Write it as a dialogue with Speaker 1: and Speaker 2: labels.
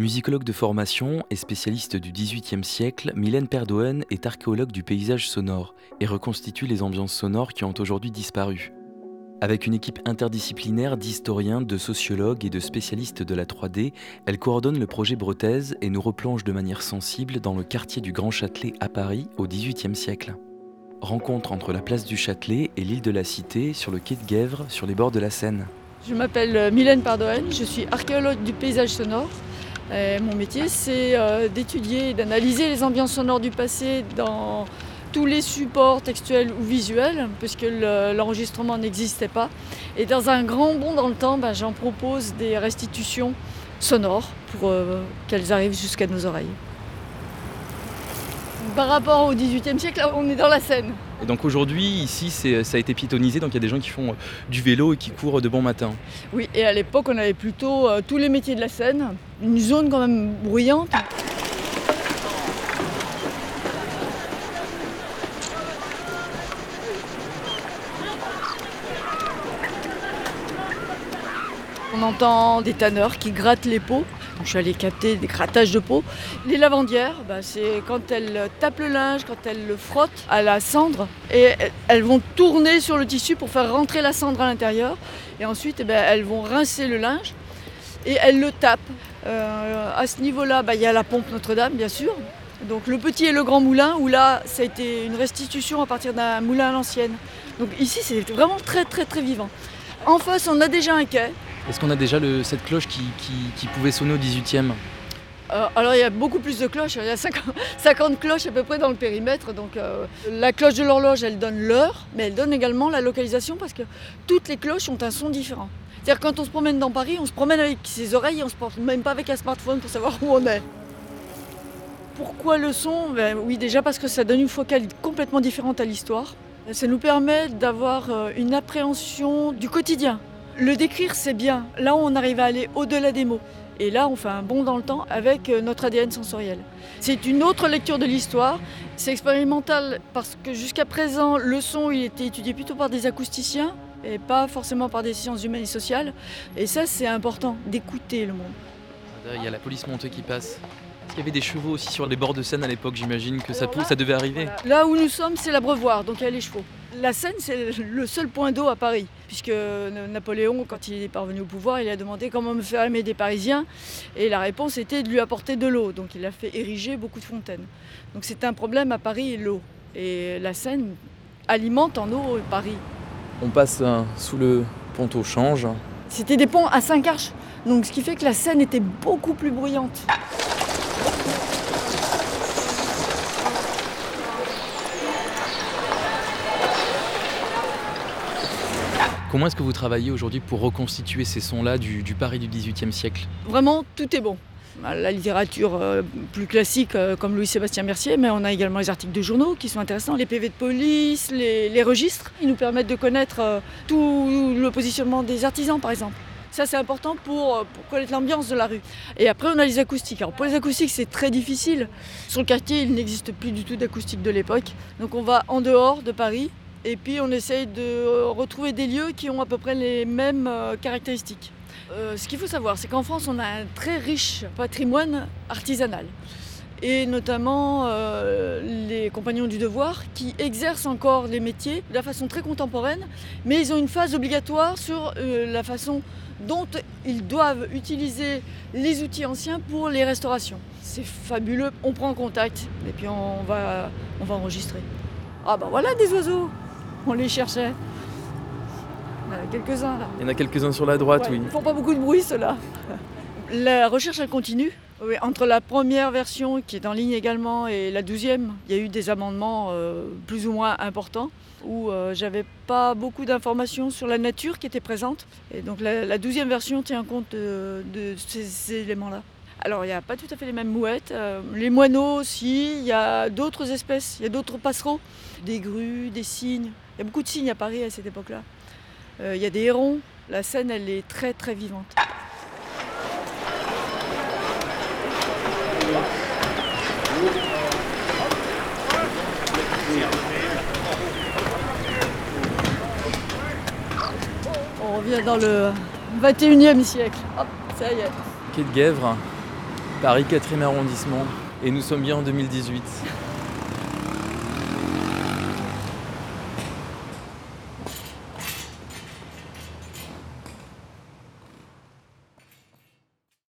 Speaker 1: Musicologue de formation et spécialiste du XVIIIe siècle, Mylène Perdoen est archéologue du paysage sonore et reconstitue les ambiances sonores qui ont aujourd'hui disparu. Avec une équipe interdisciplinaire d'historiens, de sociologues et de spécialistes de la 3D, elle coordonne le projet Bretaise et nous replonge de manière sensible dans le quartier du Grand Châtelet à Paris au XVIIIe siècle. Rencontre entre la place du Châtelet et l'île de la Cité sur le quai de Guèvres sur les bords de la Seine.
Speaker 2: Je m'appelle Mylène Pardoen, je suis archéologue du paysage sonore. Mon métier, c'est euh, d'étudier et d'analyser les ambiances sonores du passé dans tous les supports textuels ou visuels, puisque l'enregistrement n'existait pas. Et dans un grand bond dans le temps, ben, j'en propose des restitutions sonores pour euh, qu'elles arrivent jusqu'à nos oreilles. Par rapport au XVIIIe siècle, on est dans la Seine.
Speaker 1: Et donc aujourd'hui, ici, ça a été piétonisé, donc il y a des gens qui font euh, du vélo et qui courent de bon matin.
Speaker 2: Oui, et à l'époque, on avait plutôt euh, tous les métiers de la Seine, une zone quand même bruyante. On entend des tanneurs qui grattent les peaux. Je suis allée capter des grattages de peau. Les lavandières, bah, c'est quand elles tapent le linge, quand elles le frottent à la cendre. Et elles vont tourner sur le tissu pour faire rentrer la cendre à l'intérieur. Et ensuite, eh ben, elles vont rincer le linge et elles le tapent. Euh, à ce niveau-là, bah, il y a la pompe Notre-Dame, bien sûr. Donc le petit et le grand moulin, où là, ça a été une restitution à partir d'un moulin à l'ancienne. Donc ici, c'est vraiment très très très vivant. En face, on a déjà un quai.
Speaker 1: Est-ce qu'on a déjà cette cloche qui, pouvait sonner au 18e
Speaker 2: euh, alors il y a beaucoup plus de cloches, il y a 50, cloches à peu près dans le périmètre. Donc euh, la cloche de l'horloge, elle donne l'heure, mais elle donne également la localisation parce que toutes les cloches ont un son différent. C'est-à-dire quand on se promène dans Paris, on se promène avec ses oreilles et on se porte même pas avec un smartphone pour savoir où on est. Pourquoi le son? Ben, Oui déjà parce que ça donne une focale complètement différente à l'histoire. Ça nous permet d'avoir euh, une appréhension du quotidien. Le décrire, c'est bien. Là, on arrive à aller au-delà des mots. Et là, on fait un bond dans le temps avec euh, notre ADN sensoriel. C'est une autre lecture de l'histoire. C'est expérimental parce que jusqu'à présent, le son, il était étudié plutôt par des acousticiens et pas forcément par des sciences humaines et sociales. Et ça, c'est important d'écouter le monde.
Speaker 1: Il y a la police montée qui passe. Qu'il y avait des chevaux aussi sur les bords de Seine à l'époque J'imagine que ça, ça devait arriver.
Speaker 2: Là où nous sommes, c'est l'abreuvoir, donc il y a les chevaux. La Seine, c'est le seul point d'eau à Paris, puisque Napoléon, quand il est parvenu au pouvoir, il a demandé comment me faire aimer des Parisiens, et la réponse était de lui apporter de l'eau. Donc il a fait ériger beaucoup de fontaines. Donc c'est un problème à Paris, l'eau. Et la Seine alimente en eau Paris.
Speaker 1: On passe euh, sous le pont au change.
Speaker 2: C'était des ponts à cinq arches, donc ce qui fait que la Seine était beaucoup plus bruyante.
Speaker 1: Comment est-ce que vous travaillez aujourd'hui pour reconstituer ces sons-là du, Paris du XVIIIe siècle?
Speaker 2: Vraiment, tout est bon. La littérature euh, plus classique euh, comme Louis-Sébastien Mercier, mais on a également les articles de journaux qui sont intéressants, les PV de police, les, registres. Ils nous permettent de connaître euh, tout le positionnement des artisans, par exemple. Ça, c'est important pour, pour, connaître l'ambiance de la rue. Et après, on a les acoustiques. Alors, pour les acoustiques, c'est très difficile. Sur le quartier, il n'existe plus du tout d'acoustique de l'époque. Donc, on va en dehors de Paris et puis on essaye de retrouver des lieux qui ont à peu près les mêmes euh, caractéristiques. Euh, ce qu'il faut savoir, c'est qu'en France, on a un très riche patrimoine artisanal. Et notamment euh, les compagnons du devoir qui exercent encore les métiers de la façon très contemporaine, mais ils ont une phase obligatoire sur la façon dont ils doivent utiliser les outils anciens pour les restaurations. C'est fabuleux, on prend contact et puis on va, on va enregistrer. Ah ben voilà des oiseaux on les cherchait. Il y en a quelques-uns là.
Speaker 1: Il y en a quelques-uns sur la droite, oui.
Speaker 2: Ils font pas beaucoup de bruit ceux-là. La recherche elle continue. entre la première version qui est en ligne également et la douzième, il y a eu des amendements euh, plus ou moins importants où euh, j'avais pas beaucoup d'informations sur la nature qui était présente. Et donc la douzième version tient compte de, ces, éléments-là. Alors il n'y a pas tout à fait les mêmes mouettes. Euh, les moineaux aussi, il y a d'autres espèces, il y a d'autres passereaux, des grues, des cygnes. Il y a beaucoup de cygnes à Paris à cette époque-là. Euh, il y a des hérons. La scène, elle est très très vivante. On revient dans le 21e siècle. Hop, ça y est.
Speaker 1: Quai de Guèvres. Paris 4e arrondissement. Et nous sommes bien en 2018.